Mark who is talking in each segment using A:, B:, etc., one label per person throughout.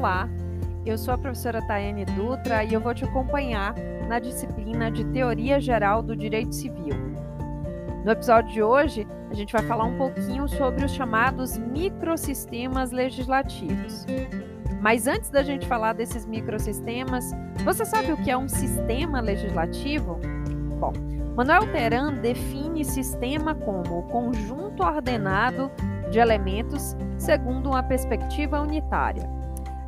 A: Olá, eu sou a professora Tayane Dutra e eu vou te acompanhar na disciplina de Teoria Geral do Direito Civil. No episódio de hoje, a gente vai falar um pouquinho sobre os chamados microsistemas legislativos. Mas antes da gente falar desses microsistemas, você sabe o que é um sistema legislativo? Bom, Manuel Teran define sistema como o conjunto ordenado de elementos segundo uma perspectiva unitária.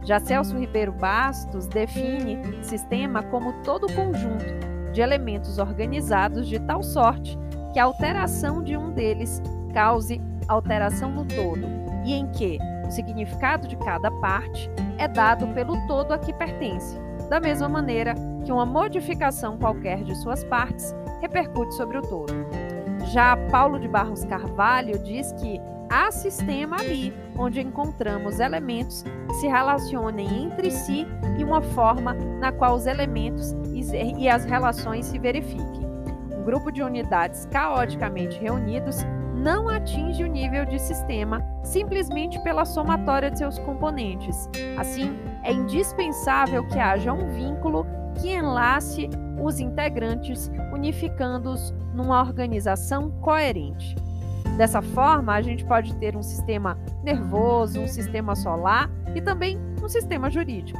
A: Já Celso Ribeiro Bastos define sistema como todo conjunto de elementos organizados de tal sorte que a alteração de um deles cause alteração no todo, e em que o significado de cada parte é dado pelo todo a que pertence, da mesma maneira que uma modificação qualquer de suas partes repercute sobre o todo. Já Paulo de Barros Carvalho diz que há sistema ali, onde encontramos elementos que se relacionem entre si e uma forma na qual os elementos e as relações se verifiquem. Um grupo de unidades caoticamente reunidos não atinge o nível de sistema simplesmente pela somatória de seus componentes. Assim, é indispensável que haja um vínculo que enlace os integrantes, unificando-os numa organização coerente. Dessa forma, a gente pode ter um sistema nervoso, um sistema solar e também um sistema jurídico.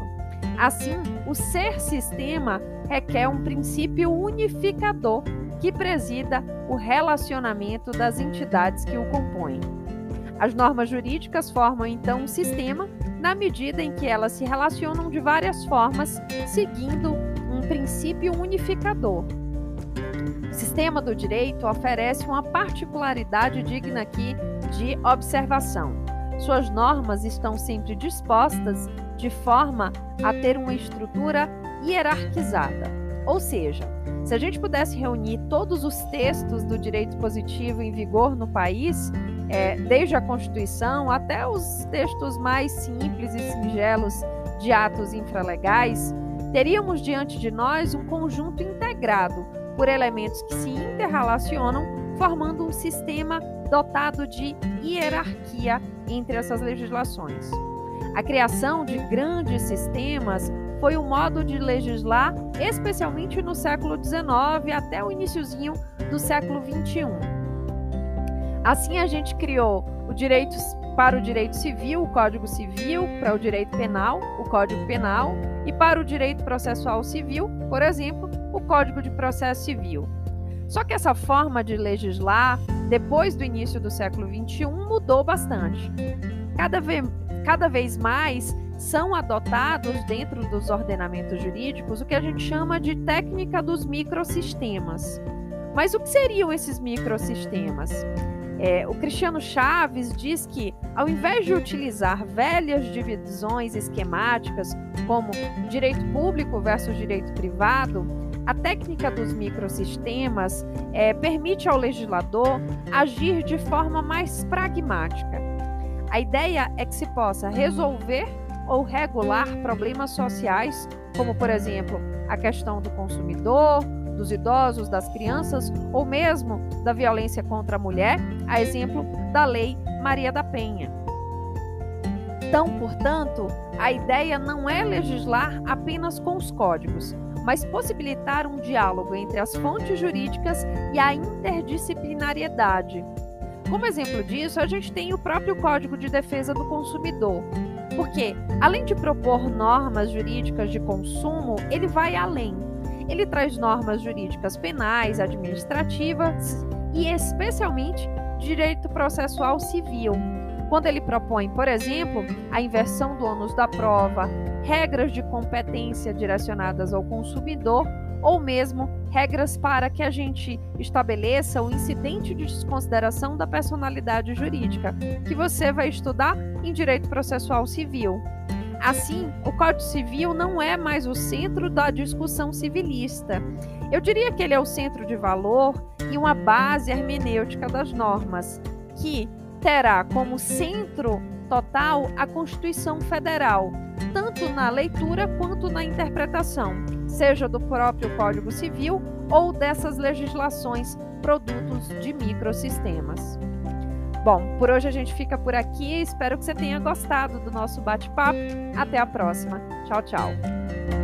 A: Assim, o ser sistema requer um princípio unificador que presida o relacionamento das entidades que o compõem. As normas jurídicas formam então um sistema na medida em que elas se relacionam de várias formas, seguindo um princípio unificador, o sistema do direito oferece uma particularidade digna aqui de observação. Suas normas estão sempre dispostas de forma a ter uma estrutura hierarquizada. Ou seja, se a gente pudesse reunir todos os textos do direito positivo em vigor no país, é, desde a Constituição até os textos mais simples e singelos de atos infralegais, teríamos diante de nós um conjunto integrado por elementos que se interrelacionam, formando um sistema dotado de hierarquia entre essas legislações. A criação de grandes sistemas foi o modo de legislar, especialmente no século XIX até o iníciozinho do século XXI. Assim, a gente criou o direito para o direito civil, o Código Civil, para o direito penal, o Código Penal, e para o direito processual civil, por exemplo, o Código de Processo Civil. Só que essa forma de legislar, depois do início do século XXI, mudou bastante. Cada, ve cada vez mais são adotados dentro dos ordenamentos jurídicos o que a gente chama de técnica dos microsistemas. Mas o que seriam esses microsistemas? É, o Cristiano Chaves diz que, ao invés de utilizar velhas divisões esquemáticas, como direito público versus direito privado, a técnica dos microsistemas é, permite ao legislador agir de forma mais pragmática. A ideia é que se possa resolver ou regular problemas sociais, como, por exemplo, a questão do consumidor, dos idosos, das crianças ou mesmo da violência contra a mulher, a exemplo da Lei Maria da Penha. Então, portanto, a ideia não é legislar apenas com os códigos, mas possibilitar um diálogo entre as fontes jurídicas e a interdisciplinariedade. Como exemplo disso, a gente tem o próprio Código de Defesa do Consumidor, porque, além de propor normas jurídicas de consumo, ele vai além. Ele traz normas jurídicas penais, administrativas e, especialmente, direito processual civil, quando ele propõe, por exemplo, a inversão do ônus da prova, regras de competência direcionadas ao consumidor ou mesmo regras para que a gente estabeleça o incidente de desconsideração da personalidade jurídica, que você vai estudar em direito processual civil. Assim, o Código Civil não é mais o centro da discussão civilista. Eu diria que ele é o centro de valor e uma base hermenêutica das normas, que terá como centro total a Constituição Federal, tanto na leitura quanto na interpretação, seja do próprio Código Civil ou dessas legislações produtos de microsistemas. Bom, por hoje a gente fica por aqui. Espero que você tenha gostado do nosso bate-papo. Até a próxima. Tchau, tchau.